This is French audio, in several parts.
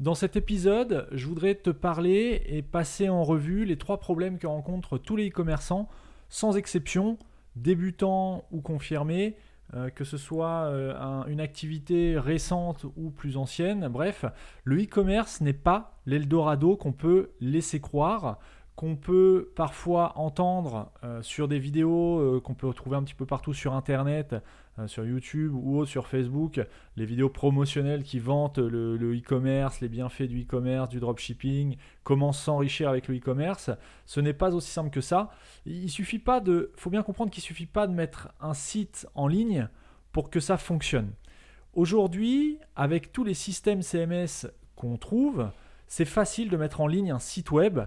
Dans cet épisode, je voudrais te parler et passer en revue les trois problèmes que rencontrent tous les e-commerçants, sans exception, débutants ou confirmés, euh, que ce soit euh, une activité récente ou plus ancienne. Bref, le e-commerce n'est pas l'Eldorado qu'on peut laisser croire qu'on peut parfois entendre euh, sur des vidéos qu'on peut retrouver un petit peu partout sur Internet, sur YouTube ou sur Facebook, les vidéos promotionnelles qui vantent le e-commerce, les bienfaits du e-commerce, du dropshipping, comment s'enrichir avec le e-commerce. Ce n'est pas aussi simple que ça. Il suffit pas de, faut bien comprendre qu'il suffit pas de mettre un site en ligne pour que ça fonctionne. Aujourd'hui, avec tous les systèmes CMS qu'on trouve, c'est facile de mettre en ligne un site web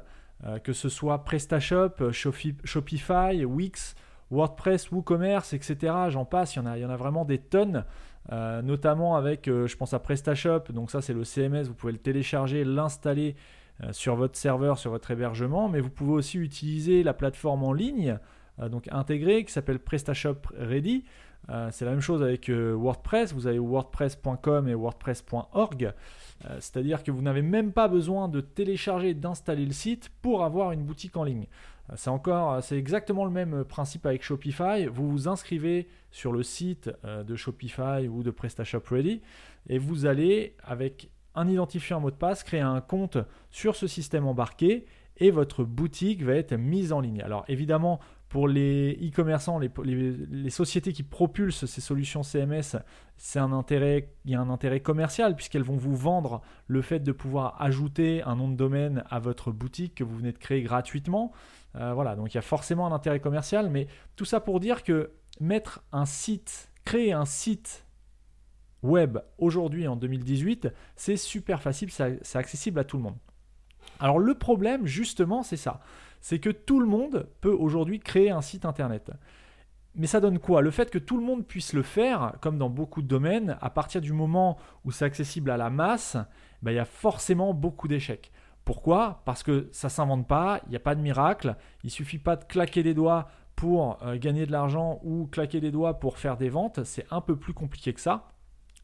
euh, que ce soit PrestaShop, Shopify, Wix, WordPress, WooCommerce, etc. J'en passe, il y, en a, vraiment des tonnes. Euh, notamment avec, je pense à PrestaShop, donc ça c'est le CMS, vous pouvez le télécharger, l'installer sur votre serveur, sur votre hébergement, mais vous pouvez aussi utiliser la plateforme en ligne, donc intégrée, qui s'appelle PrestaShop Ready. c'est la même chose avec WordPress, vous avez wordpress.com et wordpress.org. Euh, c'est-à-dire que vous n'avez même pas besoin de télécharger d'installer le site pour avoir une boutique en ligne. Euh, c'est euh, exactement le même principe avec Shopify. Vous vous inscrivez sur le site de Shopify ou de PrestaShop Ready et vous allez avec un identifiant, mot de passe, créer un compte sur ce système embarqué et votre boutique va être mise en ligne. Alors évidemment, pour les e-commerçants, les, sociétés qui propulsent ces solutions CMS, c'est un intérêt, il y a un intérêt commercial puisqu'elles vont vous vendre le fait de pouvoir ajouter un nom de domaine à votre boutique que vous venez de créer gratuitement. Euh, voilà, donc il y a forcément un intérêt commercial, mais tout ça pour dire que mettre un site, créer un site web aujourd'hui en 2018, c'est super facile, c'est accessible à tout le monde. Alors le problème justement, c'est ça c'est que tout le monde peut aujourd'hui créer un site internet. Mais ça donne quoi? Le fait que tout le monde puisse le faire, comme dans beaucoup de domaines, à partir du moment où c'est accessible à la masse, ben, il y a forcément beaucoup d'échecs. Pourquoi? Parce que ça ne s'invente pas, il n'y a pas de miracle, il suffit pas de claquer des doigts pour euh, gagner de l'argent ou claquer des doigts pour faire des ventes, c'est un peu plus compliqué que ça.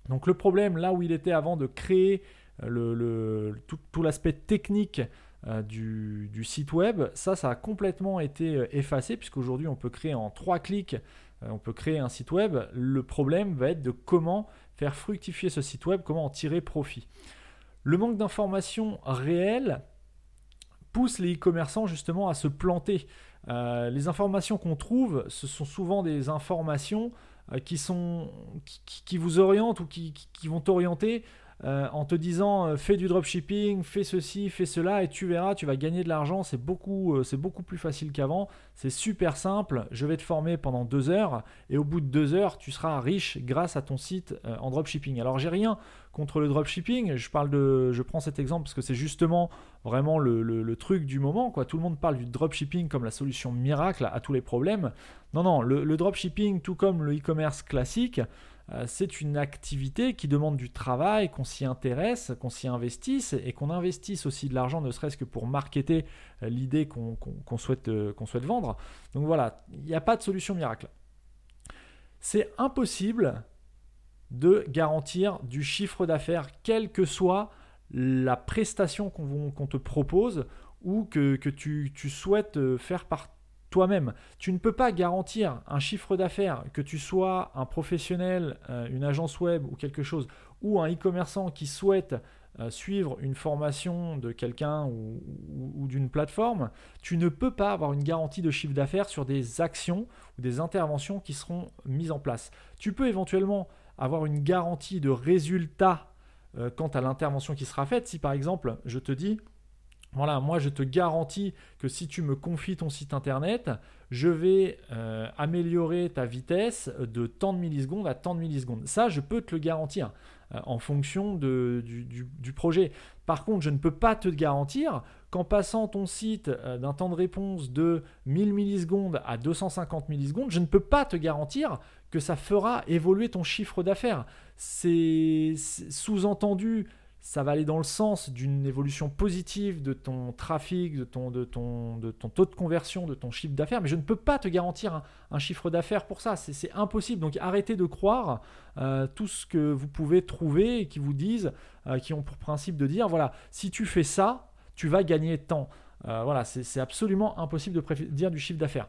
Donc le problème, là où il était avant de créer euh, tout l'aspect technique euh, du, site web. Ça, ça a complètement été euh, effacé puisqu'aujourd'hui on peut créer en trois clics, euh, on peut créer un site web. Le problème va être de comment faire fructifier ce site web, comment en tirer profit. Le manque d'informations réelles pousse les e-commerçants justement à se planter. les informations qu'on trouve, ce sont souvent des informations qui, sont, qui, vous orientent ou qui, qui vont t'orienter euh, en te disant euh, fais du dropshipping, fais ceci, fais cela et tu verras, tu vas gagner de l'argent. C'est beaucoup, euh, beaucoup plus facile qu'avant. C'est super simple. Je vais te former pendant deux heures et au bout de deux heures, tu seras riche grâce à ton site en dropshipping. Alors j'ai rien contre le dropshipping. Je parle de, je prends cet exemple parce que c'est justement vraiment le, truc du moment. Quoi. Tout le monde parle du dropshipping comme la solution miracle à tous les problèmes. Non, non, le, le dropshipping, tout comme le e-commerce classique, c'est une activité qui demande du travail, qu'on s'y intéresse, qu'on s'y investisse et qu'on investisse aussi de l'argent, ne serait-ce que pour marketer euh, l'idée qu'on souhaite, euh, qu'on souhaite vendre. Donc voilà, il n'y a pas de solution miracle. C'est impossible de garantir du chiffre d'affaires, quelle que soit la prestation qu'on te propose ou que, tu, tu, souhaites faire par toi-même. Tu ne peux pas garantir un chiffre d'affaires, que tu sois un professionnel, euh, une agence web ou quelque chose, ou un e-commerçant qui souhaite euh, suivre une formation de quelqu'un ou, d'une plateforme, tu ne peux pas avoir une garantie de chiffre d'affaires sur des actions ou des interventions qui seront mises en place. Tu peux éventuellement avoir une garantie de résultat euh, quant à l'intervention qui sera faite. Si par exemple, je te dis, voilà, moi je te garantis que si tu me confies ton site internet, je vais euh, améliorer ta vitesse de tant de millisecondes à tant de millisecondes. Ça, je peux te le garantir euh, en fonction du, projet. Par contre, je ne peux pas te garantir qu'en passant ton site euh, d'un temps de réponse de 1000 millisecondes à 250 millisecondes, je ne peux pas te garantir que ça fera évoluer ton chiffre d'affaires. C'est sous-entendu ça va aller dans le sens d'une évolution positive de ton trafic, de ton, de, ton, de ton taux de conversion, de ton chiffre d'affaires, mais je ne peux pas te garantir un, chiffre d'affaires pour ça, c'est impossible. Donc arrêtez de croire euh, tout ce que vous pouvez trouver et qui vous disent, euh, qui ont pour principe de dire, voilà, si tu fais ça, tu vas gagner tant. Euh, voilà, c'est absolument impossible de prédire du chiffre d'affaires.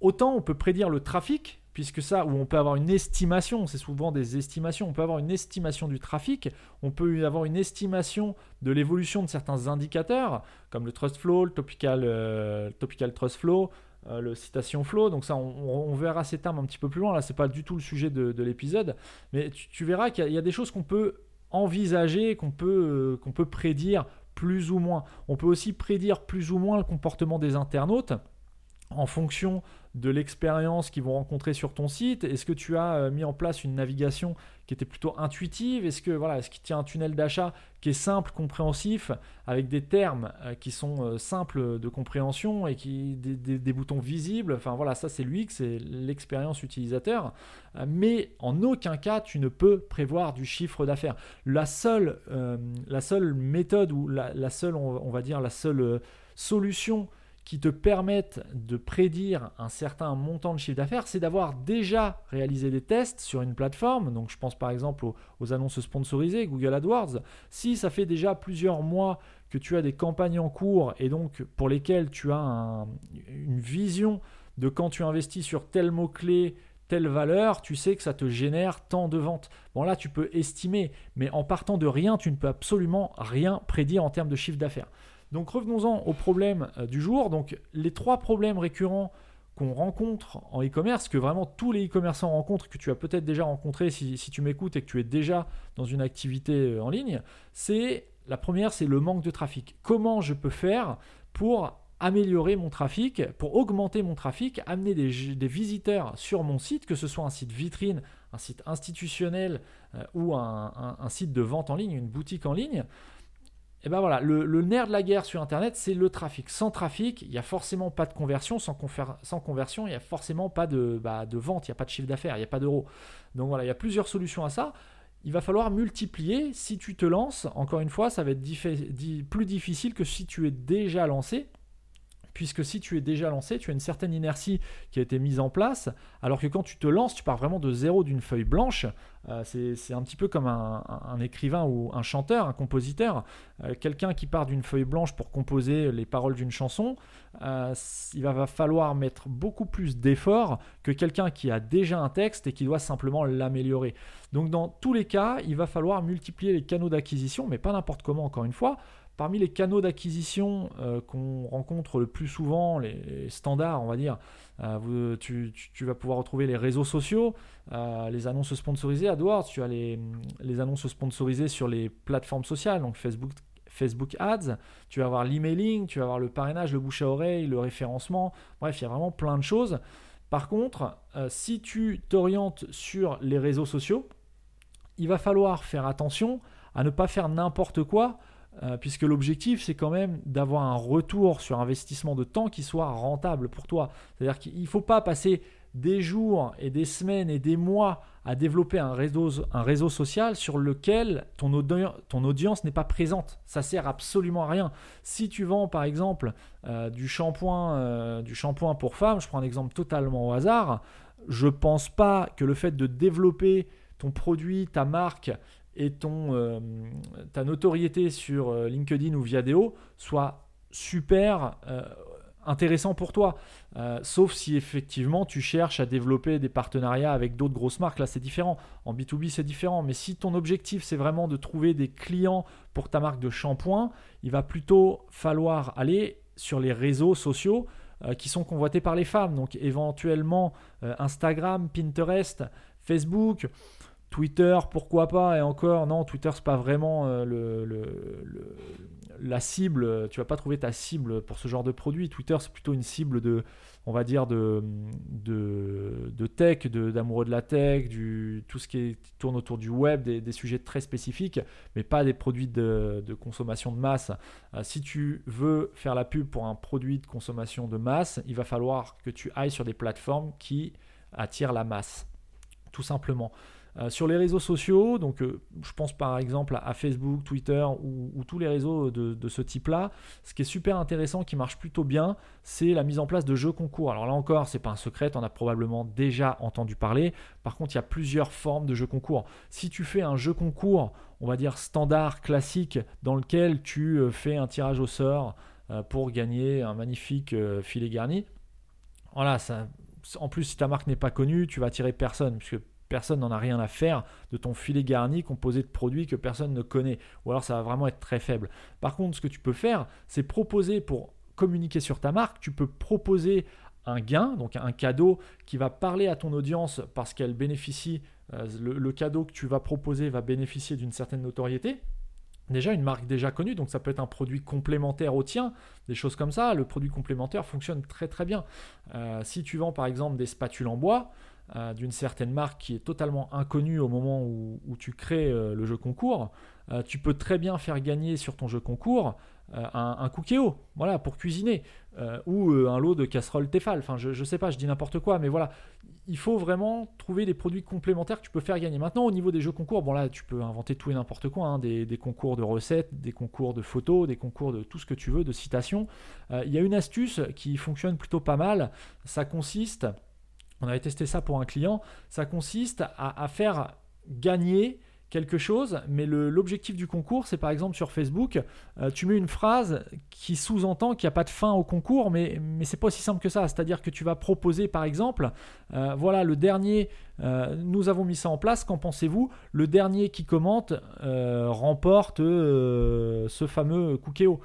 Autant on peut prédire le trafic, puisque ça, où on peut avoir une estimation, c'est souvent des estimations, on peut avoir une estimation du trafic, on peut avoir une estimation de l'évolution de certains indicateurs, comme le trust flow, le topical, euh, topical trust flow, euh, le citation flow. Donc ça, on, verra ces termes un petit peu plus loin. Là, c'est pas du tout le sujet de, l'épisode, mais tu, verras qu'il y, a des choses qu'on peut envisager, qu'on peut, euh, qu'on peut prédire plus ou moins. On peut aussi prédire plus ou moins le comportement des internautes en fonction de l'expérience qu'ils vont rencontrer sur ton site Est-ce que tu as euh, mis en place une navigation qui était plutôt intuitive? Est-ce que voilà, est-ce qu'il tient un tunnel d'achat qui est simple, compréhensif, avec des termes euh, qui sont euh, simples de compréhension et qui des, boutons visibles? Enfin voilà, ça c'est l'UX, c'est l'expérience utilisateur. mais en aucun cas tu ne peux prévoir du chiffre d'affaires. La seule, la seule méthode ou la, seule, on, va dire la seule solution qui te permettent de prédire un certain montant de chiffre d'affaires, c'est d'avoir déjà réalisé des tests sur une plateforme. Donc je pense par exemple aux, annonces sponsorisées, Google AdWords. Si ça fait déjà plusieurs mois que tu as des campagnes en cours et donc pour lesquelles tu as une vision de quand tu investis sur tel mot-clé, telle valeur, tu sais que ça te génère tant de ventes. Bon là, tu peux estimer, mais en partant de rien, tu ne peux absolument rien prédire en termes de chiffre d'affaires. Donc revenons-en au problème euh, du jour. Donc les trois problèmes récurrents qu'on rencontre en e-commerce, que vraiment tous les e-commerçants rencontrent, que tu as peut-être déjà rencontré si, tu m'écoutes et que tu es déjà dans une activité euh, en ligne, c'est la première, c'est le manque de trafic. Comment je peux faire pour améliorer mon trafic, pour augmenter mon trafic, amener des, visiteurs sur mon site, que ce soit un site vitrine, un site institutionnel euh, ou un, site de vente en ligne, une boutique en ligne, et ben voilà, le, nerf de la guerre sur Internet, c'est le trafic. Sans trafic, il n'y a forcément pas de conversion. Sans, conversion, il n'y a forcément pas de, bah, de vente, il n'y a pas de chiffre d'affaires, il n'y a pas d'euros. Donc voilà, il y a plusieurs solutions à ça. Il va falloir multiplier. Si tu te lances, encore une fois, ça va être plus difficile que si tu es déjà lancé puisque si tu es déjà lancé, tu as une certaine inertie qui a été mise en place, alors que quand tu te lances, tu pars vraiment de zéro d'une feuille blanche. Euh, c'est un petit peu comme un, écrivain ou un chanteur, un compositeur. Euh, quelqu'un qui part d'une feuille blanche pour composer les paroles d'une chanson, euh, il va, falloir mettre beaucoup plus d'efforts que quelqu'un qui a déjà un texte et qui doit simplement l'améliorer. Donc dans tous les cas, il va falloir multiplier les canaux d'acquisition, mais pas n'importe comment encore une fois. Parmi les canaux d'acquisition euh, qu'on rencontre le plus souvent, les standards, on va dire, euh, tu, vas pouvoir retrouver les réseaux sociaux, euh, les annonces sponsorisées. AdWords, tu as les, annonces sponsorisées sur les plateformes sociales, donc Facebook, Facebook Ads, tu vas avoir l'emailing, tu vas avoir le parrainage, le bouche à oreille, le référencement. Bref, il y a vraiment plein de choses. Par contre, si tu t'orientes sur les réseaux sociaux, il va falloir faire attention à ne pas faire n'importe quoi euh, puisque l'objectif, c'est quand même d'avoir un retour sur investissement de temps qui soit rentable pour toi. C'est-à-dire qu'il ne faut pas passer des jours et des semaines et des mois à développer un réseau, social sur lequel ton, audience n'est pas présente. Ça sert absolument à rien. Si tu vends par exemple euh, du shampoing, euh, du shampoing pour femmes, je prends un exemple totalement au hasard, je pense pas que le fait de développer ton produit, ta marque et ton, euh, ta notoriété sur euh, LinkedIn ou Viadeo soit super euh, intéressant pour toi. sauf si effectivement tu cherches à développer des partenariats avec d'autres grosses marques, là c'est différent. En B2B c'est différent. Mais si ton objectif c'est vraiment de trouver des clients pour ta marque de shampoing, il va plutôt falloir aller sur les réseaux sociaux qui sont convoités par les femmes. Donc éventuellement Instagram, Pinterest, Facebook. Twitter, pourquoi pas, et encore, non, Twitter, c'est pas vraiment euh, la cible, tu vas pas trouver ta cible pour ce genre de produit. Twitter, c'est plutôt une cible de, on va dire, de, de, de tech, d'amoureux de, la tech, du, tout ce qui, tourne autour du web, des, sujets très spécifiques, mais pas des produits de, consommation de masse. Euh, si tu veux faire la pub pour un produit de consommation de masse, il va falloir que tu ailles sur des plateformes qui attirent la masse, tout simplement. Euh, sur les réseaux sociaux, donc euh, je pense par exemple à, Facebook, Twitter ou, tous les réseaux de, ce type-là, ce qui est super intéressant, qui marche plutôt bien, c'est la mise en place de jeux concours. Alors là encore, c'est pas un secret, on a probablement déjà entendu parler. Par contre, il y a plusieurs formes de jeux concours. Si tu fais un jeu concours, on va dire standard, classique, dans lequel tu euh, fais un tirage au sort pour gagner un magnifique filet garni, voilà, en plus, si ta marque n'est pas connue, tu vas attirer personne, puisque personne n'en a rien à faire de ton filet garni composé de produits que personne ne connaît. Ou alors ça va vraiment être très faible. Par contre, ce que tu peux faire, c'est proposer pour communiquer sur ta marque, tu peux proposer un gain, donc un cadeau qui va parler à ton audience parce qu'elle bénéficie, euh, le, cadeau que tu vas proposer va bénéficier d'une certaine notoriété. Déjà une marque déjà connue, donc ça peut être un produit complémentaire au tien, des choses comme ça. Le produit complémentaire fonctionne très très bien. Euh, si tu vends par exemple des spatules en bois, euh, d'une certaine marque qui est totalement inconnue au moment où, tu crées euh, le jeu concours, euh, tu peux très bien faire gagner sur ton jeu concours un, un cookéo, voilà, pour cuisiner, ou un lot de casseroles Tefal. Enfin, je, ne sais pas, je dis n'importe quoi, mais voilà, il faut vraiment trouver des produits complémentaires que tu peux faire gagner. Maintenant, au niveau des jeux concours, bon là, tu peux inventer tout et n'importe quoi, hein, des, concours de recettes, des concours de photos, des concours de tout ce que tu veux, de citations. Il y a une astuce qui fonctionne plutôt pas mal. Ça consiste on avait testé ça pour un client. Ça consiste à, faire gagner quelque chose, mais l'objectif du concours, c'est par exemple sur Facebook, euh, tu mets une phrase qui sous-entend qu'il n'y a pas de fin au concours, mais, mais c'est pas aussi simple que ça. C'est-à-dire que tu vas proposer par exemple, euh, voilà, le dernier, euh, nous avons mis ça en place, qu'en pensez-vous? Le dernier qui commente remporte ce fameux cookéo.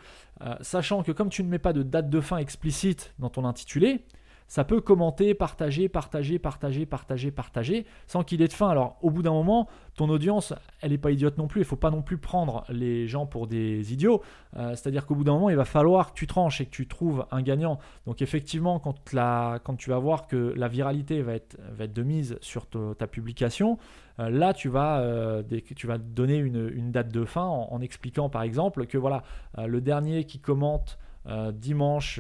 sachant que comme tu ne mets pas de date de fin explicite dans ton intitulé, ça peut commenter, partager, partager, partager, partager, partager, sans qu'il ait de fin. Alors au bout d'un moment, ton audience, elle n'est pas idiote non plus. Il ne faut pas non plus prendre les gens pour des idiots. Euh, c'est-à-dire qu'au bout d'un moment, il va falloir que tu tranches et que tu trouves un gagnant. Donc effectivement, quand, la, quand tu vas voir que la viralité va être, va être de mise sur ta publication, euh, là, tu vas, euh, tu vas donner une, date de fin en, en, expliquant par exemple que voilà, le dernier qui commente euh, dimanche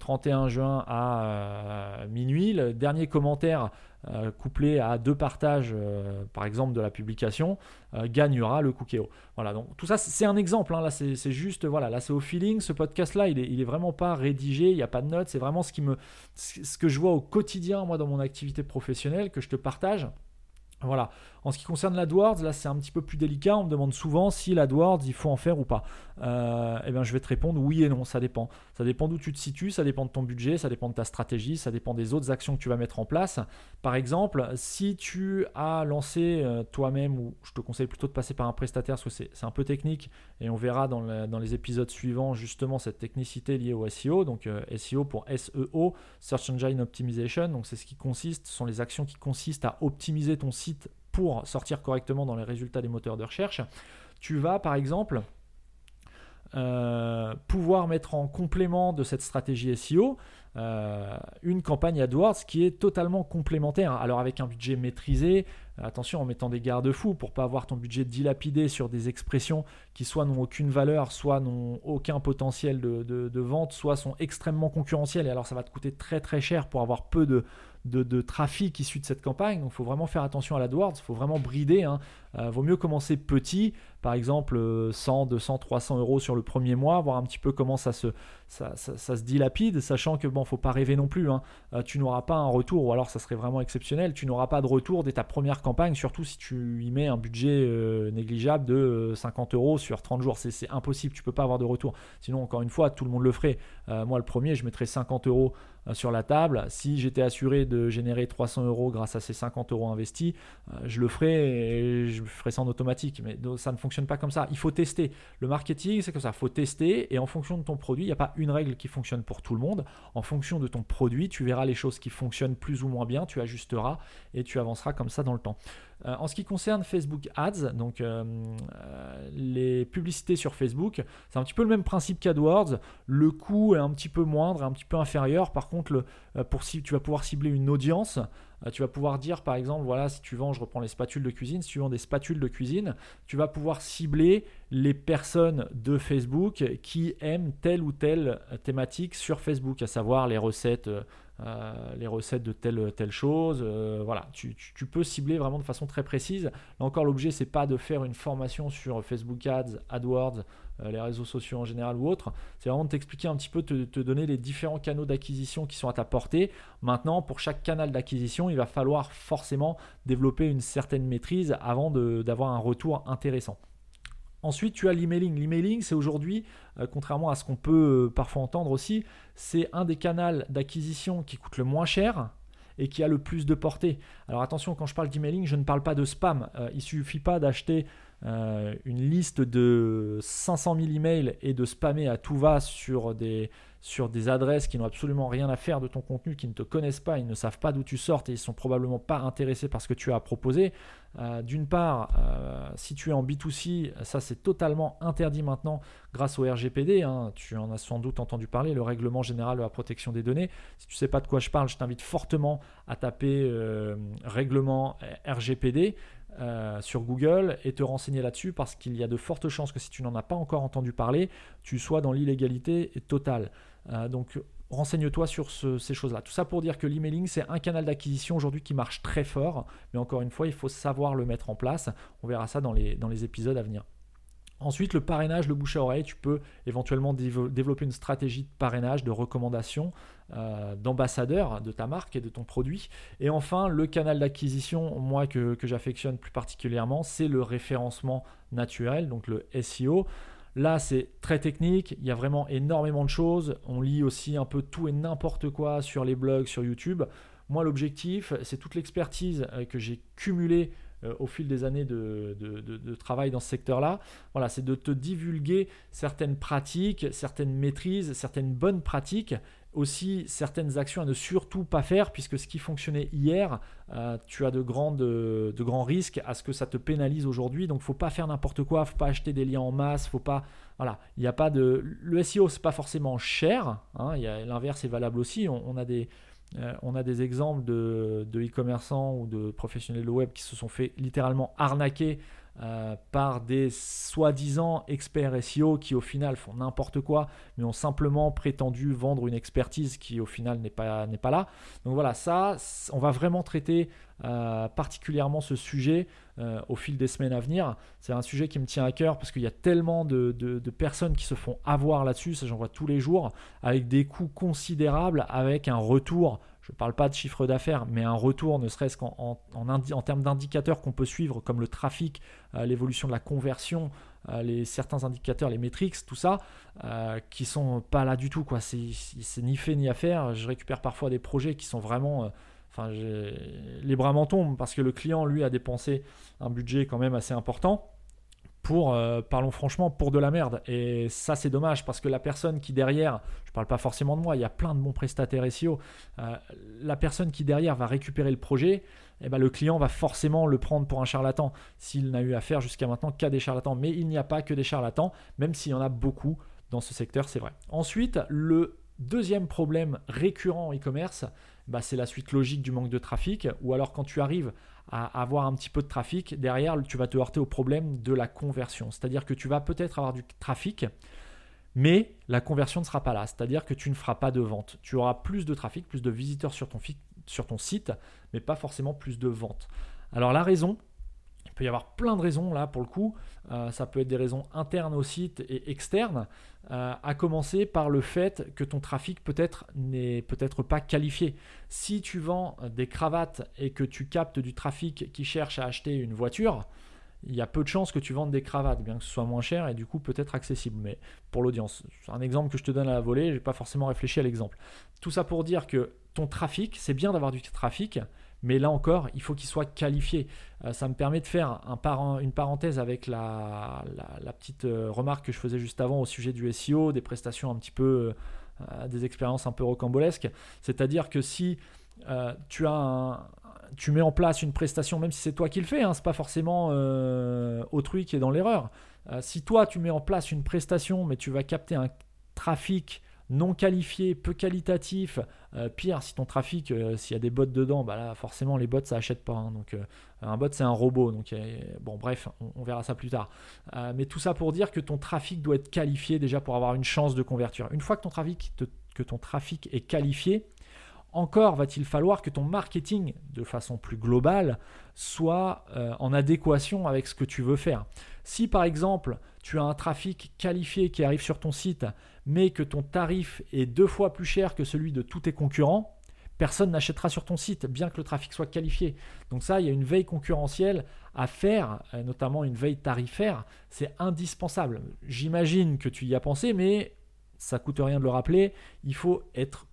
31 euh, juin à euh, minuit. Le dernier commentaire couplé à deux partages, par exemple, de la publication, gagnera le Cookéo. Voilà, donc tout ça, c'est un exemple. Hein. là, c'est juste, voilà, là, c'est au feeling. Ce podcast-là, il est, il est vraiment pas rédigé, il n'y a pas de notes. C'est vraiment ce, qui me, ce que je vois au quotidien, moi, dans mon activité professionnelle, que je te partage. Voilà. En ce qui concerne l'AdWords, là c'est un petit peu plus délicat. On me demande souvent si l'AdWords il faut en faire ou pas. Euh, eh bien, je vais te répondre oui et non, ça dépend. Ça dépend d'où tu te situes, ça dépend de ton budget, ça dépend de ta stratégie, ça dépend des autres actions que tu vas mettre en place. Par exemple, si tu as lancé euh, toi-même, ou je te conseille plutôt de passer par un prestataire parce que c'est un peu technique et on verra dans, les épisodes suivants justement cette technicité liée au SEO. Donc euh, SEO pour SEO, Search Engine Optimization. Donc c'est ce qui consiste, ce sont les actions qui consistent à optimiser ton site pour sortir correctement dans les résultats des moteurs de recherche, tu vas par exemple euh, pouvoir mettre en complément de cette stratégie SEO euh, une campagne AdWords qui est totalement complémentaire. Alors avec un budget maîtrisé, attention en mettant des garde-fous pour pas avoir ton budget dilapidé sur des expressions qui soit n'ont aucune valeur, soit n'ont aucun potentiel de, de, vente, soit sont extrêmement concurrentielles et alors ça va te coûter très très cher pour avoir peu de, de, trafic issu de cette campagne. Donc il faut vraiment faire attention à l'AdWords, il faut vraiment brider. Hein. Euh, vaut mieux commencer petit, par exemple 100, 200, 300 euros sur le premier mois, voir un petit peu comment ça se, dilapide, sachant que bon, faut pas rêver non plus. Hein. Euh, tu n'auras pas un retour, ou alors ça serait vraiment exceptionnel, tu n'auras pas de retour dès ta première campagne, surtout si tu y mets un budget euh, négligeable de 50 euros sur 30 jours. C'est impossible, tu peux pas avoir de retour. Sinon, encore une fois, tout le monde le ferait. moi, le premier, je mettrais 50 euros sur la table. Si j'étais assuré de générer 300 euros grâce à ces 50 euros investis, euh, je le ferais et je ferais ça en automatique. Mais ça ne fonctionne pas comme ça. Il faut tester. Le marketing, c'est comme ça. Il faut tester et en fonction de ton produit, il n'y a pas une règle qui fonctionne pour tout le monde. En fonction de ton produit, tu verras les choses qui fonctionnent plus ou moins bien, tu ajusteras et tu avanceras comme ça dans le temps. En ce qui concerne Facebook Ads, donc les publicités sur Facebook, c'est un petit peu le même principe qu'AdWords. Le coût est un petit peu moindre, un petit peu inférieur. Par contre, pour, tu vas pouvoir cibler une audience. Euh, tu vas pouvoir dire par exemple, voilà, si tu vends, je reprends les spatules de cuisine, si tu vends des spatules de cuisine, tu vas pouvoir cibler les personnes de Facebook qui aiment telle ou telle thématique sur Facebook, à savoir les recettes. Euh, les recettes de telle telle chose. Euh, voilà, tu, peux cibler vraiment de façon très précise. Là encore, l'objet c'est pas de faire une formation sur Facebook Ads, AdWords, euh, les réseaux sociaux en général ou autres. C'est vraiment de t'expliquer un petit peu, te, te donner les différents canaux d'acquisition qui sont à ta portée. Maintenant, pour chaque canal d'acquisition, il va falloir forcément développer une certaine maîtrise avant d'avoir un retour intéressant. Ensuite, tu as l'emailing. L'emailing, c'est aujourd'hui, euh, contrairement à ce qu'on peut euh, parfois entendre aussi, c'est un des canaux d'acquisition qui coûte le moins cher et qui a le plus de portée. Alors attention, quand je parle d'emailing, je ne parle pas de spam. il ne suffit pas d'acheter euh, une liste de 500 000 emails et de spammer à tout va sur des, sur des adresses qui n'ont absolument rien à faire de ton contenu, qui ne te connaissent pas, ils ne savent pas d'où tu sortes et ils sont probablement pas intéressés par ce que tu as proposé. Euh, d'une part, euh, si tu es en B2C, ça c'est totalement interdit maintenant grâce au RGPD. Hein. tu en as sans doute entendu parler, le règlement général de la protection des données. Si tu ne sais pas de quoi je parle, je t'invite fortement à taper règlement RGPD. Euh, sur Google et te renseigner là-dessus parce qu'il y a de fortes chances que si tu n'en as pas encore entendu parler, tu sois dans l'illégalité totale. Euh, donc renseigne-toi sur ces choses-là. Tout ça pour dire que l'emailing, c'est un canal d'acquisition aujourd'hui qui marche très fort, mais encore une fois, il faut savoir le mettre en place. On verra ça dans les, épisodes à venir. Ensuite, le parrainage, le bouche à oreille, tu peux éventuellement développer une stratégie de parrainage, de recommandation, euh, d'ambassadeur de ta marque et de ton produit. Et enfin, le canal d'acquisition, moi que, j'affectionne plus particulièrement, c'est le référencement naturel, donc le SEO. Là, c'est très technique, il y a vraiment énormément de choses. On lit aussi un peu tout et n'importe quoi sur les blogs, sur YouTube. Moi, l'objectif, c'est toute l'expertise euh, que j'ai cumulée euh, au fil des années de, travail dans ce secteur-là. Voilà, c'est de te divulguer certaines pratiques, certaines maîtrises, certaines bonnes pratiques, aussi certaines actions à ne surtout pas faire, puisque ce qui fonctionnait hier, euh, tu as de, grandes, de grands risques à ce que ça te pénalise aujourd'hui. Donc, faut pas faire n'importe quoi, faut pas acheter des liens en masse, faut pas. Voilà, il n'y a pas de. Le SEO, c'est pas forcément cher. Hein, L'inverse est valable aussi. on a des euh, on a des exemples de, e-commerçants ou de professionnels de web qui se sont fait littéralement arnaquer euh, par des soi-disant experts SEO qui au final font n'importe quoi, mais ont simplement prétendu vendre une expertise qui au final n'est pas, n'est pas là. Donc voilà, ça, on va vraiment traiter euh, particulièrement ce sujet au fil des semaines à venir. C'est un sujet qui me tient à cœur parce qu'il y a tellement de, de personnes qui se font avoir là-dessus, ça j'en vois tous les jours, avec des coûts considérables, avec un retour je ne parle pas de chiffre d'affaires, mais un retour, ne serait-ce qu'en en, termes d'indicateurs qu'on peut suivre, comme le trafic, euh, l'évolution de la conversion, euh, les, certains indicateurs, les métriques, tout ça, euh, qui sont pas là du tout. quoi. C'est ni fait ni à faire. Je récupère parfois des projets qui sont vraiment... Enfin, les bras m'en tombent parce que le client, lui, a dépensé un budget quand même assez important pour, euh, parlons franchement, pour de la merde. Et ça, c'est dommage parce que la personne qui derrière, je parle pas forcément de moi, il y a plein de bons prestataires SEO, euh, la personne qui derrière va récupérer le projet, eh ben, le client va forcément le prendre pour un charlatan s'il n'a eu affaire jusqu'à maintenant qu'à des charlatans. Mais il n'y a pas que des charlatans, même s'il y en a beaucoup dans ce secteur, c'est vrai. Ensuite, le deuxième problème récurrent en e-commerce, bah, c'est la suite logique du manque de trafic, ou alors quand tu arrives avoir un petit peu de trafic, derrière, tu vas te heurter au problème de la conversion. C'est-à-dire que tu vas peut-être avoir du trafic, mais la conversion ne sera pas là. C'est-à-dire que tu ne feras pas de vente. Tu auras plus de trafic, plus de visiteurs sur ton, sur ton site, mais pas forcément plus de ventes. Alors la raison, il peut y avoir plein de raisons là pour le coup. Euh, ça peut être des raisons internes au site et externes. Euh, à commencer par le fait que ton trafic peut-être n'est peut-être pas qualifié. Si tu vends des cravates et que tu captes du trafic qui cherche à acheter une voiture, il y a peu de chances que tu vendes des cravates, bien que ce soit moins cher et du coup peut-être accessible. Mais pour l'audience, c'est un exemple que je te donne à la volée, je n'ai pas forcément réfléchi à l'exemple. Tout ça pour dire que ton trafic, c'est bien d'avoir du trafic, mais là encore, il faut qu'il soit qualifié. Euh, ça me permet de faire une parenthèse avec la, petite euh, remarque que je faisais juste avant au sujet du SEO, des prestations un petit peu, euh, des expériences un peu rocambolesques. C'est-à-dire que si tu as tu mets en place une prestation, même si c'est toi qui le fais, hein, c'est pas forcément autrui qui est dans l'erreur. Si toi tu mets en place une prestation, mais tu vas capter un trafic non qualifié, peu qualitatif, euh, pire si ton trafic, s'il y a des bots dedans, bah là forcément les bots ça achète pas. Hein. donc un bot c'est un robot, donc bon bref, on, verra ça plus tard. mais tout ça pour dire que ton trafic doit être qualifié déjà pour avoir une chance de convertir. Une fois que ton trafic, que ton trafic est qualifié, encore va-t-il falloir que ton marketing, de façon plus globale, soit euh, en adéquation avec ce que tu veux faire. Si par exemple tu as un trafic qualifié qui arrive sur ton site, mais que ton tarif est deux fois plus cher que celui de tous tes concurrents, personne n'achètera sur ton site, bien que le trafic soit qualifié. Donc ça, il y a une veille concurrentielle à faire, euh, notamment une veille tarifaire. C'est indispensable. J'imagine que tu y as pensé, mais ça coûte rien de le rappeler. Il faut être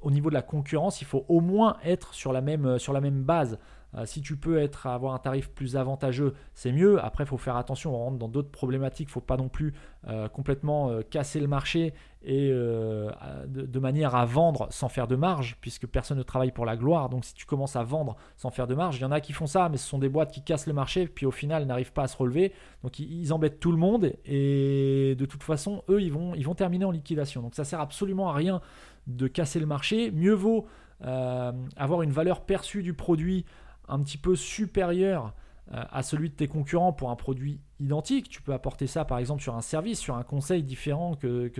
au niveau de la concurrence, il faut au moins être sur la même, euh, sur la même base. Euh, si tu peux être, avoir un tarif plus avantageux, c'est mieux. Après, il faut faire attention, on rentre dans d'autres problématiques. Il ne faut pas non plus euh, complètement casser le marché et de, manière à vendre sans faire de marge, puisque personne ne travaille pour la gloire. Donc, si tu commences à vendre sans faire de marge, il y en a qui font ça, mais ce sont des boîtes qui cassent le marché, puis au final n'arrivent pas à se relever. Donc, ils, ils, embêtent tout le monde et de toute façon, eux, ils vont, ils vont terminer en liquidation. Donc, ça sert absolument à rien de casser le marché. Mieux vaut euh, avoir une valeur perçue du produit un petit peu supérieure euh, à celui de tes concurrents pour un produit identique. Tu peux apporter ça par exemple sur un service, sur un conseil différent que,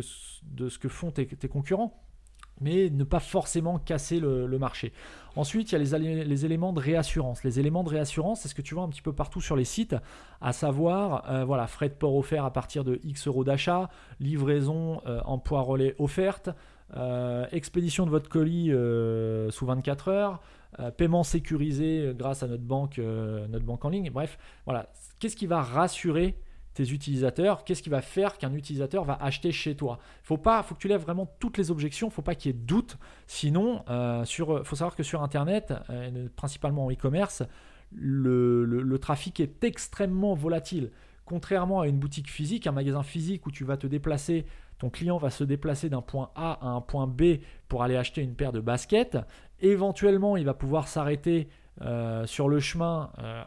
de ce que font tes, concurrents mais ne pas forcément casser le, marché. Ensuite, il y a les, éléments de réassurance. Les éléments de réassurance, c'est ce que tu vois un petit peu partout sur les sites, à savoir, euh, voilà, frais de port offert à partir de X euros d'achat, livraison en poids relais offerte, euh, expédition de votre colis euh, sous 24 heures, euh, paiement sécurisé grâce à notre banque, notre banque en ligne. Bref, voilà. Qu'est-ce qui va rassurer tes utilisateurs? Qu'est-ce qui va faire qu'un utilisateur va acheter chez toi? Faut pas, faut que tu lèves vraiment toutes les objections. Faut pas qu'il y ait de doute. Sinon, sur, faut savoir que sur Internet, principalement en e-commerce, le trafic est extrêmement volatile. Contrairement à une boutique physique, un magasin physique où tu vas te déplacer ton client va se déplacer d'un point A à un point B pour aller acheter une paire de baskets. Éventuellement, il va pouvoir s'arrêter euh, sur le chemin euh,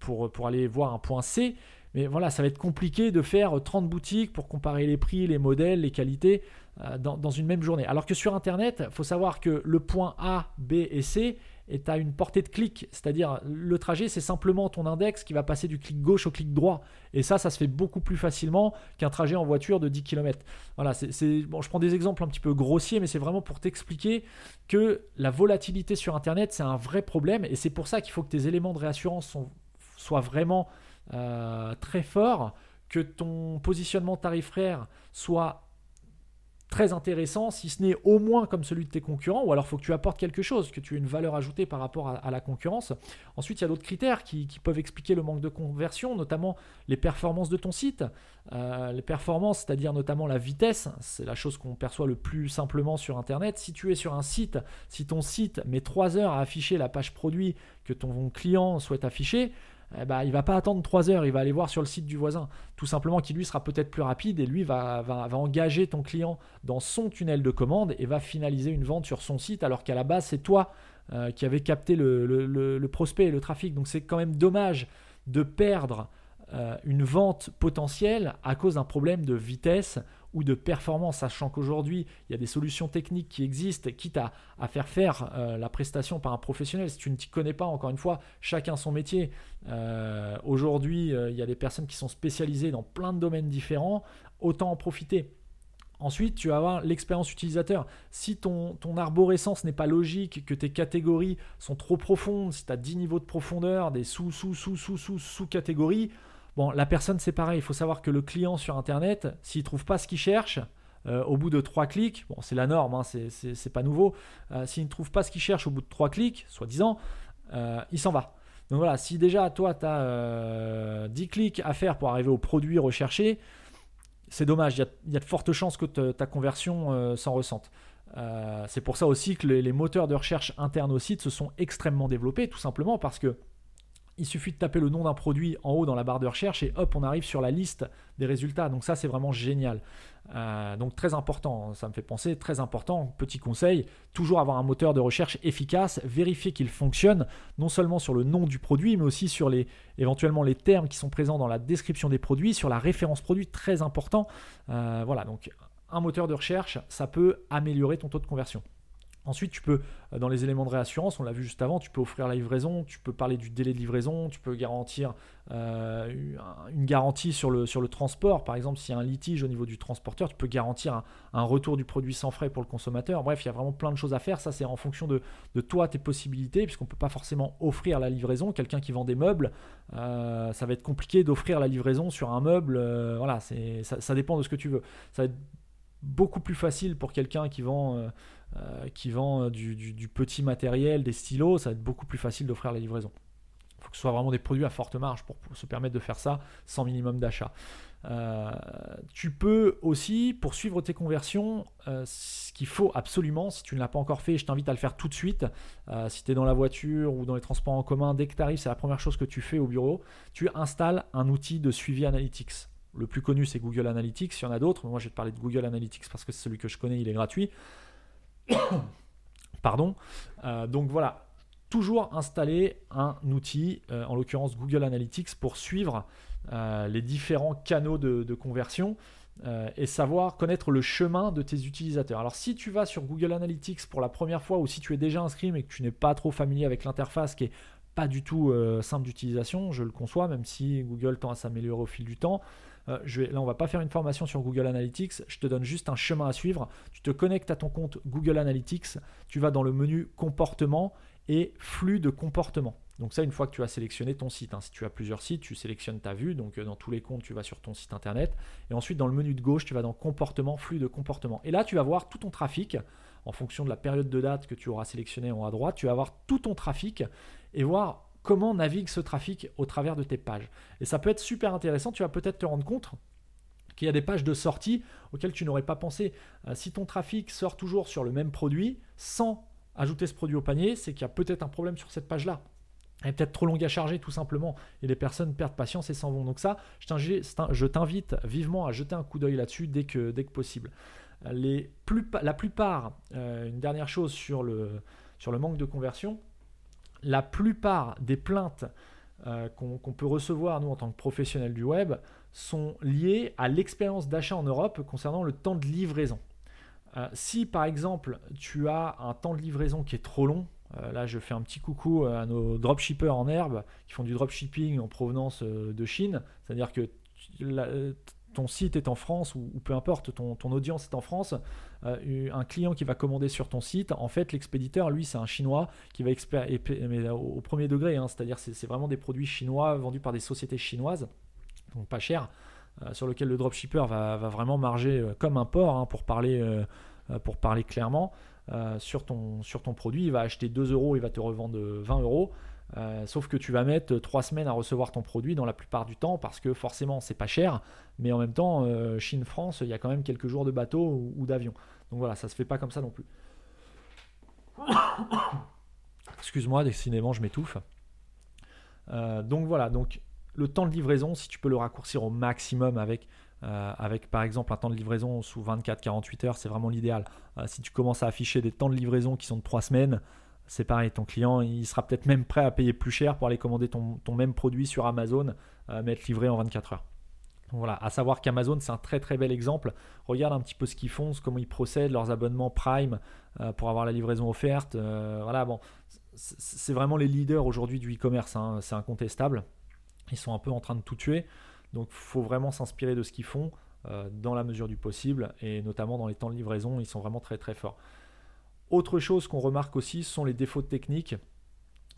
pour, aller voir un point C. Mais voilà, ça va être compliqué de faire 30 boutiques pour comparer les prix, les modèles, les qualités euh, dans, dans, une même journée. Alors que sur Internet, il faut savoir que le point A, B et C et tu as une portée de clic, c'est-à-dire le trajet, c'est simplement ton index qui va passer du clic gauche au clic droit. Et ça, ça se fait beaucoup plus facilement qu'un trajet en voiture de 10 km. Voilà, c'est, bon, je prends des exemples un petit peu grossiers, mais c'est vraiment pour t'expliquer que la volatilité sur Internet, c'est un vrai problème. Et c'est pour ça qu'il faut que tes éléments de réassurance soient vraiment euh, très forts, que ton positionnement tarifaire soit très intéressant, si ce n'est au moins comme celui de tes concurrents, ou alors faut que tu apportes quelque chose, que tu aies une valeur ajoutée par rapport à, la concurrence. Ensuite, il y a d'autres critères qui, peuvent expliquer le manque de conversion, notamment les performances de ton site. Euh, les performances, c'est-à-dire notamment la vitesse, c'est la chose qu'on perçoit le plus simplement sur Internet. Si tu es sur un site, si ton site met 3 heures à afficher la page produit que ton client souhaite afficher, eh ben, il va pas attendre 3 heures, il va aller voir sur le site du voisin. Tout simplement qui lui sera peut-être plus rapide et lui va, engager ton client dans son tunnel de commande et va finaliser une vente sur son site alors qu'à la base c'est toi euh, qui avais capté le, le, prospect et le trafic. Donc c'est quand même dommage de perdre euh, une vente potentielle à cause d'un problème de vitesse ou de performance, sachant qu'aujourd'hui, il y a des solutions techniques qui existent, quitte à, faire faire euh, la prestation par un professionnel. Si tu ne t'y connais pas, encore une fois, chacun son métier. Euh, aujourd'hui, il y a des personnes qui sont spécialisées dans plein de domaines différents, autant en profiter. Ensuite, tu vas avoir l'expérience utilisateur. Si ton, arborescence n'est pas logique, que tes catégories sont trop profondes, si tu as 10 niveaux de profondeur, des sous, sous, sous, sous, Bon, la personne, c'est pareil. Il faut savoir que le client sur Internet, s'il ne trouve pas ce qu'il cherche, euh, au bout de trois clics, bon, c'est la norme, hein, c'est pas nouveau. Euh, s'il ne trouve pas ce qu'il cherche au bout de trois clics, soi-disant, euh, il s'en va. Donc voilà, si déjà toi, tu as 10 clics à faire pour arriver au produit recherché, c'est dommage. Il y, a, de fortes chances que ta conversion s'en ressente. c'est pour ça aussi que les, les, moteurs de recherche internes au site se sont extrêmement développés, tout simplement parce que il suffit de taper le nom d'un produit en haut dans la barre de recherche et hop, on arrive sur la liste des résultats. Donc ça, c'est vraiment génial. Euh, donc très important, ça me fait penser, très important, petit conseil, toujours avoir un moteur de recherche efficace, vérifier qu'il fonctionne, non seulement sur le nom du produit, mais aussi sur les, éventuellement les termes qui sont présents dans la description des produits, sur la référence produit, très important. Euh, voilà, donc un moteur de recherche, ça peut améliorer ton taux de conversion. Ensuite, tu peux, euh, dans les éléments de réassurance, on l'a vu juste avant, tu peux offrir la livraison, tu peux parler du délai de livraison, tu peux garantir euh, une garantie sur le, sur le transport. Par exemple, s'il y a un litige au niveau du transporteur, tu peux garantir un, retour du produit sans frais pour le consommateur. Bref, il y a vraiment plein de choses à faire. Ça, c'est en fonction de, toi, tes possibilités, puisqu'on ne peut pas forcément offrir la livraison. Quelqu'un qui vend des meubles, euh, ça va être compliqué d'offrir la livraison sur un meuble. voilà, ça, dépend de ce que tu veux. Ça va être beaucoup plus facile pour quelqu'un qui vend qui vend euh, du, petit matériel, des stylos, ça va être beaucoup plus facile d'offrir la livraison. Il faut que ce soit vraiment des produits à forte marge pour, se permettre de faire ça sans minimum d'achat. Euh, tu peux aussi, pour suivre tes conversions, ce qu'il faut absolument, si tu ne l'as pas encore fait, je t'invite à le faire tout de suite. si tu es dans la voiture ou dans les transports en commun, dès que tu arrives, c'est la première chose que tu fais au bureau, tu installes un outil de suivi Analytics. Le plus connu, c'est Google Analytics. Il y en a d'autres. Moi, je vais te parler de Google Analytics parce que c'est celui que je connais, il est gratuit. Pardon. Euh, donc voilà, toujours installer un outil, euh, en l'occurrence Google Analytics, pour suivre euh, les différents canaux de, conversion et savoir connaître le chemin de tes utilisateurs. Alors si tu vas sur Google Analytics pour la première fois ou si tu es déjà inscrit mais que tu n'es pas trop familier avec l'interface qui est pas du tout simple d'utilisation, je le conçois, même si Google tend à s'améliorer au fil du temps. Euh, là, on va pas faire une formation sur Google Analytics. Je te donne juste un chemin à suivre. Tu te connectes à ton compte Google Analytics. Tu vas dans le menu comportement et flux de comportement. Donc ça, une fois que tu as sélectionné ton site, hein. si tu as plusieurs sites, tu sélectionnes ta vue, donc euh, dans tous les comptes, tu vas sur ton site internet, et ensuite dans le menu de gauche, tu vas dans comportement, flux de comportement. Et là, tu vas voir tout ton trafic, en fonction de la période de date que tu auras sélectionné en haut à droite, tu vas voir tout ton trafic et voir comment navigue ce trafic au travers de tes pages. Et ça peut être super intéressant, tu vas peut-être te rendre compte qu'il y a des pages de sortie auxquelles tu n'aurais pas pensé. Euh, si ton trafic sort toujours sur le même produit sans ajouter ce produit au panier, c'est qu'il y a peut-être un problème sur cette page-là. Elle est peut-être trop longue à charger tout simplement et les personnes perdent patience et s'en vont. Donc ça, je t'invite vivement à jeter un coup d'œil là-dessus dès que, possible. La plupart, euh, une dernière chose sur le manque de conversion, la plupart des plaintes euh, qu'on peut recevoir, nous, en tant que professionnels du web, sont liées à l'expérience d'achat en Europe concernant le temps de livraison. Euh, si, par exemple, tu as un temps de livraison qui est trop long, euh, là, je fais un petit coucou à nos dropshippers en herbe qui font du dropshipping en provenance de Chine, c'est-à-dire que ton site est en France ou, peu importe, ton, audience est en France, euh, un client qui va commander sur ton site, en fait, l'expéditeur, lui, c'est un chinois qui va mais au, premier degré, hein, c'est-à-dire c'est vraiment des produits chinois vendus par des sociétés chinoises, donc pas cher, euh, sur lequel le dropshipper va, vraiment marger euh, comme un porc, hein, pour, parler, pour parler clairement. sur, ton, sur ton produit, il va acheter 2 euros, il va te revendre 20 euros. Euh, sauf que tu vas mettre 3 semaines à recevoir ton produit dans la plupart du temps parce que forcément c'est pas cher, mais en même temps, euh, Chine-France, il y a quand même quelques jours de bateau ou, d'avion. Donc voilà, ça se fait pas comme ça non plus. Excuse-moi, décidément, je m'étouffe. Euh, donc voilà, donc le temps de livraison, si tu peux le raccourcir au maximum avec, avec par exemple un temps de livraison sous 24-48 heures, c'est vraiment l'idéal. si tu commences à afficher des temps de livraison qui sont de 3 semaines, c'est pareil, ton client, il sera peut-être même prêt à payer plus cher pour aller commander ton, même produit sur Amazon, euh, mais être livré en 24 heures. Voilà, à savoir qu'Amazon, c'est un très très bel exemple. Regarde un petit peu ce qu'ils font, comment ils procèdent, leurs abonnements Prime euh, pour avoir la livraison offerte. Euh, voilà, bon, c'est vraiment les leaders aujourd'hui du e-commerce, hein, c'est incontestable. Ils sont un peu en train de tout tuer, donc il faut vraiment s'inspirer de ce qu'ils font dans la mesure du possible, et notamment dans les temps de livraison, ils sont vraiment très très forts. Autre chose qu'on remarque aussi sont les défauts techniques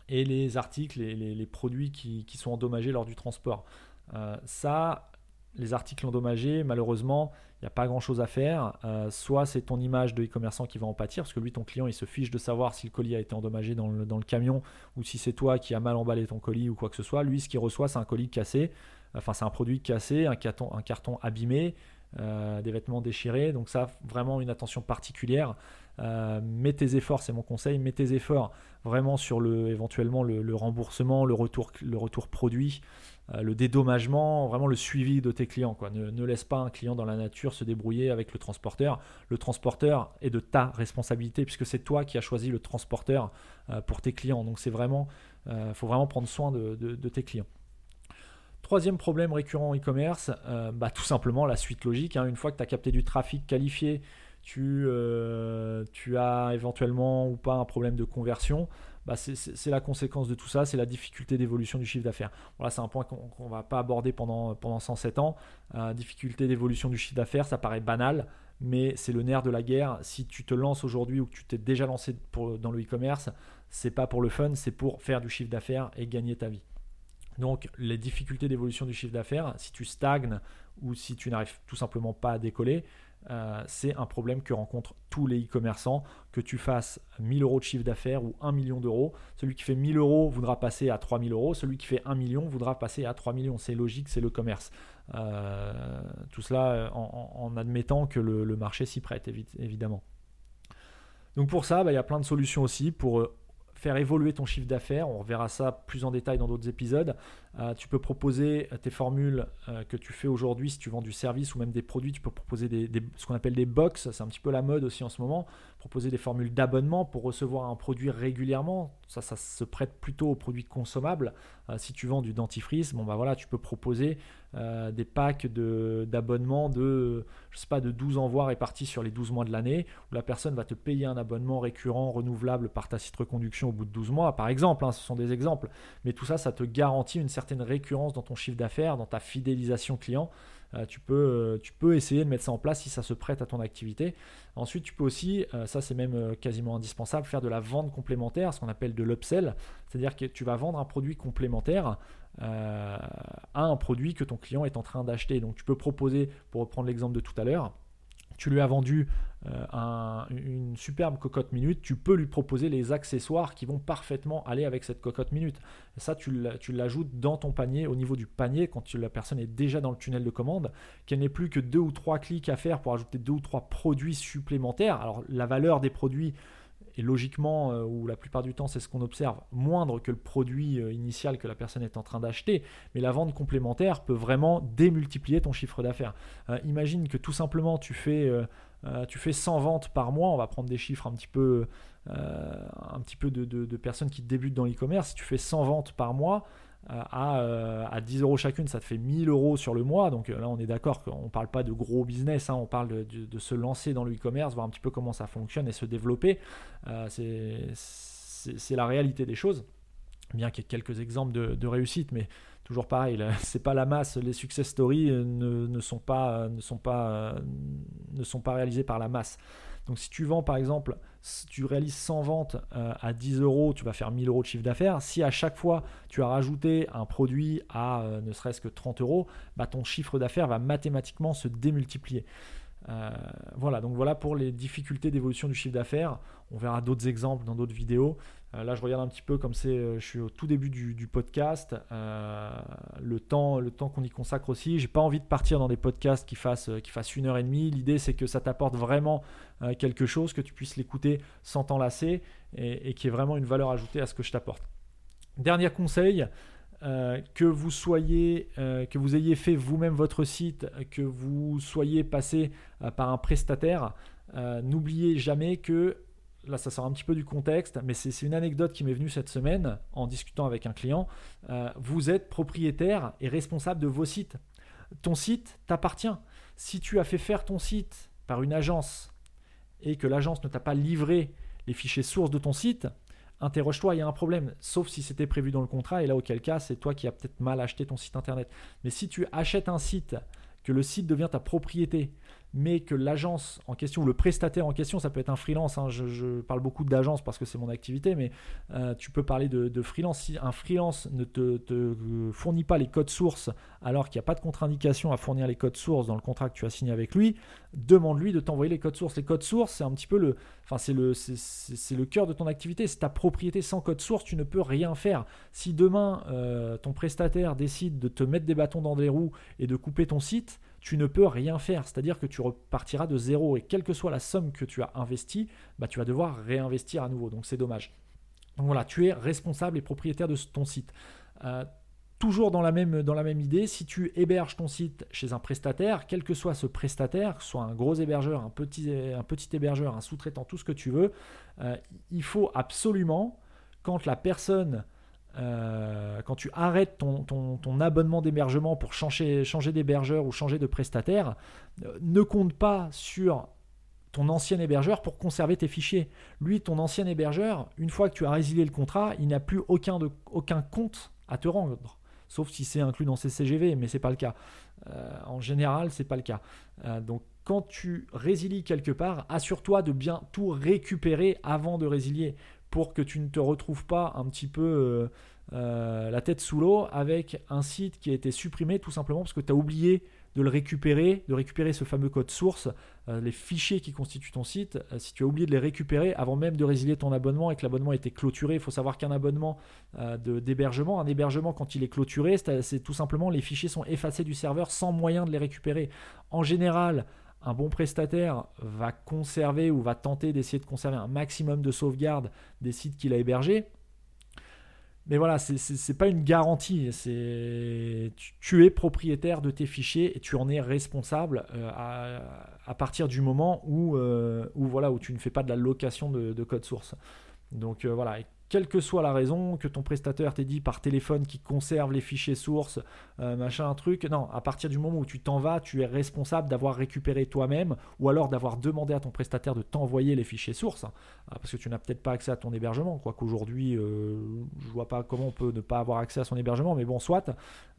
et les articles et les, produits qui, sont endommagés lors du transport. Euh, ça, les articles endommagés, malheureusement, il n'y a pas grand chose à faire. Euh, soit c'est ton image de e-commerçant qui va en pâtir, parce que lui, ton client, il se fiche de savoir si le colis a été endommagé dans le, camion ou si c'est toi qui as mal emballé ton colis ou quoi que ce soit. Lui, ce qu'il reçoit, c'est un colis cassé, enfin, c'est un produit cassé, un carton abîmé. Des vêtements déchirés. Donc ça, vraiment une attention particulière. mets tes efforts, c'est mon conseil, mets tes efforts vraiment sur le, éventuellement le, remboursement, le retour, le retour produit, euh, le dédommagement, vraiment le suivi de tes clients. Ne, laisse pas un client dans la nature se débrouiller avec le transporteur. Le transporteur est de ta responsabilité puisque c'est toi qui as choisi le transporteur euh, pour tes clients. Donc c'est vraiment, euh, faut vraiment prendre soin de, tes clients. Troisième problème récurrent en e-commerce, bah, tout simplement la suite logique. Hein. Une fois que tu as capté du trafic qualifié, tu, tu as éventuellement ou pas un problème de conversion, bah, c'est la conséquence de tout ça, c'est la difficulté d'évolution du chiffre d'affaires. Voilà, c'est un point qu'on ne va pas aborder pendant, pendant 107 ans. Euh, difficulté d'évolution du chiffre d'affaires, ça paraît banal, mais c'est le nerf de la guerre. Si tu te lances aujourd'hui ou que tu t'es déjà lancé dans le e-commerce, c'est pas pour le fun, c'est pour faire du chiffre d'affaires et gagner ta vie. Donc les difficultés d'évolution du chiffre d'affaires, si tu stagnes ou si tu n'arrives tout simplement pas à décoller, euh, c'est un problème que rencontrent tous les e-commerçants. Que tu fasses 1000 euros de chiffre d'affaires ou 1 million d'euros, celui qui fait 1000 euros voudra passer à 3000 euros, celui qui fait 1 million voudra passer à 3 millions. C'est logique, c'est le commerce. Euh, tout cela euh, en, admettant que le, marché s'y prête, évidemment. Donc pour ça, bah, il y a plein de solutions aussi pour faire évoluer ton chiffre d'affaires. On reverra ça plus en détail dans d'autres épisodes. Euh, tu peux proposer euh, tes formules euh, que tu fais aujourd'hui si tu vends du service ou même des produits. Tu peux proposer ce qu'on appelle des box. C'est un petit peu la mode aussi en ce moment. Proposer des formules d'abonnement pour recevoir un produit régulièrement. Ça, ça se prête plutôt aux produits consommables. si tu vends du dentifrice, bon bah voilà, tu peux proposer des packs d'abonnement de, je sais pas, de 12 envois répartis sur les 12 mois de l'année, où la personne va te payer un abonnement récurrent, renouvelable par ta site reconduction au bout de 12 mois, par exemple. Hein, ce sont des exemples. Mais tout ça, ça te garantit une certaine récurrence dans ton chiffre d'affaires, dans ta fidélisation client. Euh, tu, peux, euh, tu peux essayer de mettre ça en place si ça se prête à ton activité. Ensuite, tu peux aussi, euh, ça c'est même quasiment indispensable, faire de la vente complémentaire, ce qu'on appelle de l'upsell. C'est-à-dire que tu vas vendre un produit complémentaire à un produit que ton client est en train d'acheter. Donc tu peux proposer, pour reprendre l'exemple de tout à l'heure, tu lui as vendu euh, une superbe cocotte minute, tu peux lui proposer les accessoires qui vont parfaitement aller avec cette cocotte minute. ça, tu l'ajoutes dans ton panier, au niveau du panier, quand la personne est déjà dans le tunnel de commande, qu'elle n'ait plus que deux ou trois clics à faire pour ajouter deux ou trois produits supplémentaires. Alors la valeur des produits et logiquement, euh, ou la plupart du temps c'est ce qu'on observe, moindre que le produit euh, initial que la personne est en train d'acheter, mais la vente complémentaire peut vraiment démultiplier ton chiffre d'affaires. Euh, imagine que tout simplement tu fais, tu fais 100 ventes par mois, on va prendre des chiffres un petit peu, un petit peu de, personnes qui débutent dans l'e-commerce, tu fais 100 ventes par mois, euh, à, 10 euros chacune, ça te fait 1000 euros sur le mois. Donc euh, là, on est d'accord qu'on ne parle pas de gros business, hein. on parle de, se lancer dans le e-commerce, voir un petit peu comment ça fonctionne et se développer. Euh, c'est la réalité des choses. Bien qu'il y ait quelques exemples de, réussite, mais toujours pareil, c'est pas la masse. Les success stories ne, sont pas, ne, sont pas, ne sont pas réalisés par la masse. Donc si tu vends par exemple, si tu réalises 100 ventes euh, à 10 euros, tu vas faire 1000 euros de chiffre d'affaires. Si à chaque fois tu as rajouté un produit à euh, ne serait-ce que 30 euros, bah, ton chiffre d'affaires va mathématiquement se démultiplier. Euh, voilà, donc voilà pour les difficultés d'évolution du chiffre d'affaires. On verra d'autres exemples dans d'autres vidéos. Là, je regarde un petit peu comme c'est, je suis au tout début du, podcast. le temps, le temps qu'on y consacre aussi. J'ai pas envie de partir dans des podcasts qui fassent, qui fassent une heure et demie. L'idée, c'est que ça t'apporte vraiment quelque chose, que tu puisses l'écouter sans t'enlacer et, et qui ait vraiment une valeur ajoutée à ce que je t'apporte. Dernier conseil, euh, que vous soyez, euh, que vous ayez fait vous-même votre site, que vous soyez passé euh, par un prestataire, n'oubliez jamais que là ça sort un petit peu du contexte, mais c'est une anecdote qui m'est venue cette semaine en discutant avec un client. vous êtes propriétaire et responsable de vos sites. Ton site t'appartient. Si tu as fait faire ton site par une agence et que l'agence ne t'a pas livré les fichiers sources de ton site, interroge-toi, il y a un problème. Sauf si c'était prévu dans le contrat, et là, auquel cas, c'est toi qui as peut-être mal acheté ton site internet. Mais si tu achètes un site, que le site devient ta propriété, mais que l'agence en question, ou le prestataire en question, ça peut être un freelance, hein, je, parle beaucoup d'agence parce que c'est mon activité, mais euh, tu peux parler de, freelance. Si un freelance ne te, fournit pas les codes sources alors qu'il n'y a pas de contre-indication à fournir les codes sources dans le contrat que tu as signé avec lui, demande-lui de t'envoyer les codes sources. Les codes sources, c'est un petit peu le, enfin c'est le, c'est, le cœur de ton activité, c'est ta propriété. Sans code source, tu ne peux rien faire. Si demain euh, ton prestataire décide de te mettre des bâtons dans les roues et de couper ton site, tu ne peux rien faire. C'est-à-dire que tu repartiras de zéro et quelle que soit la somme que tu as investie, bah, tu vas devoir réinvestir à nouveau. Donc c'est dommage. Donc voilà, tu es responsable et propriétaire de ton site. Euh, toujours dans la, même, dans la même idée, si tu héberges ton site chez un prestataire, quel que soit ce prestataire, soit un gros hébergeur, un petit, un petit hébergeur, un sous-traitant, tout ce que tu veux, euh, il faut absolument, quand la personne euh, quand tu arrêtes ton, abonnement d'hébergement pour changer, d'hébergeur ou changer de prestataire, euh, ne compte pas sur ton ancien hébergeur pour conserver tes fichiers. Lui, ton ancien hébergeur, une fois que tu as résilié le contrat, il n'a plus aucun, compte à te rendre. Sauf si c'est inclus dans CCGV, mais ce n'est pas le cas. Euh, en général, ce n'est pas le cas. donc, quand tu résilies quelque part, assure-toi de bien tout récupérer avant de résilier pour que tu ne te retrouves pas un petit peu euh, euh, la tête sous l'eau avec un site qui a été supprimé tout simplement parce que tu as oublié de le récupérer, de récupérer ce fameux code source, euh, les fichiers qui constituent ton site, si tu as oublié de les récupérer avant même de résilier ton abonnement et que l'abonnement a été clôturé, il faut savoir qu'un abonnement d'hébergement, un hébergement quand il est clôturé, c'est tout simplement les fichiers sont effacés du serveur sans moyen de les récupérer. En général, un bon prestataire va conserver ou va tenter d'essayer de conserver un maximum de sauvegarde des sites qu'il a hébergés. Mais voilà, ce n'est pas une garantie. Tu, es propriétaire de tes fichiers et tu en es responsable euh, à, partir du moment où, euh, où, voilà, où tu ne fais pas de la location de, de code source. Donc euh, voilà, quelle que soit la raison, que ton prestataire t'ait dit par téléphone qu'il conserve les fichiers sources, euh, machin, un truc. Non, à partir du moment où tu t'en vas, tu es responsable d'avoir récupéré toi-même ou alors d'avoir demandé à ton prestataire de t'envoyer les fichiers sources hein, parce que tu n'as peut-être pas accès à ton hébergement. Quoi qu'aujourd'hui, euh, je vois pas comment on peut ne pas avoir accès à son hébergement, mais bon, soit,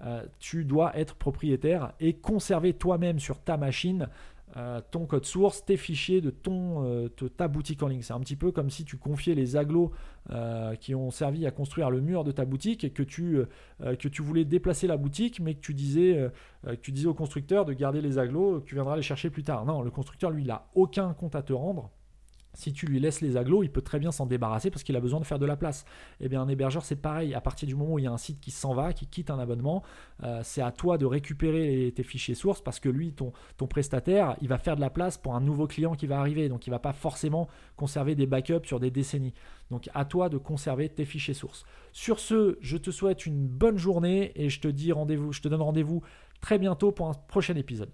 euh, tu dois être propriétaire et conserver toi-même sur ta machine euh, ton code source, tes fichiers de, ton, euh, ta boutique en ligne. C'est un petit peu comme si tu confiais les aglos euh, qui ont servi à construire le mur de ta boutique et que tu, que tu voulais déplacer la boutique, mais que tu, disais, tu disais au constructeur de garder les aglos, que tu viendras les chercher plus tard. Non, le constructeur, lui, il n'a aucun compte à te rendre si tu lui laisses les aglos, il peut très bien s'en débarrasser parce qu'il a besoin de faire de la place. Eh bien, un hébergeur, c'est pareil. À partir du moment où il y a un site qui s'en va, qui quitte un abonnement, euh, c'est à toi de récupérer tes fichiers sources parce que lui, ton, ton prestataire, il va faire de la place pour un nouveau client qui va arriver. Donc, il ne va pas forcément conserver des backups sur des décennies. Donc, à toi de conserver tes fichiers sources. Sur ce, je te souhaite une bonne journée et je te dis rendez-vous, je te donne rendez-vous très bientôt pour un prochain épisode.